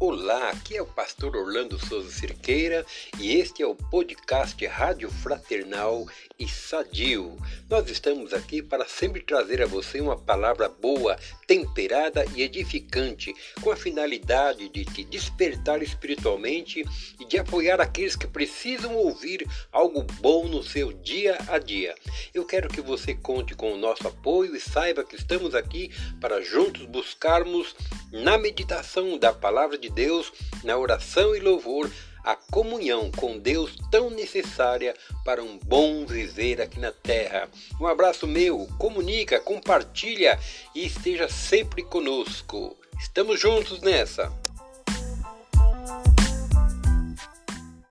Olá, aqui é o pastor Orlando Souza Cirqueira e este é o podcast Rádio Fraternal e Sadio. Nós estamos aqui para sempre trazer a você uma palavra boa, temperada e edificante, com a finalidade de te despertar espiritualmente e de apoiar aqueles que precisam ouvir algo bom no seu dia a dia. Eu quero que você conte com o nosso apoio e saiba que estamos aqui para juntos buscarmos na meditação da palavra de Deus, na oração e louvor, a comunhão com Deus tão necessária para um bom viver aqui na terra. Um abraço meu, comunica, compartilha e esteja sempre conosco. Estamos juntos nessa.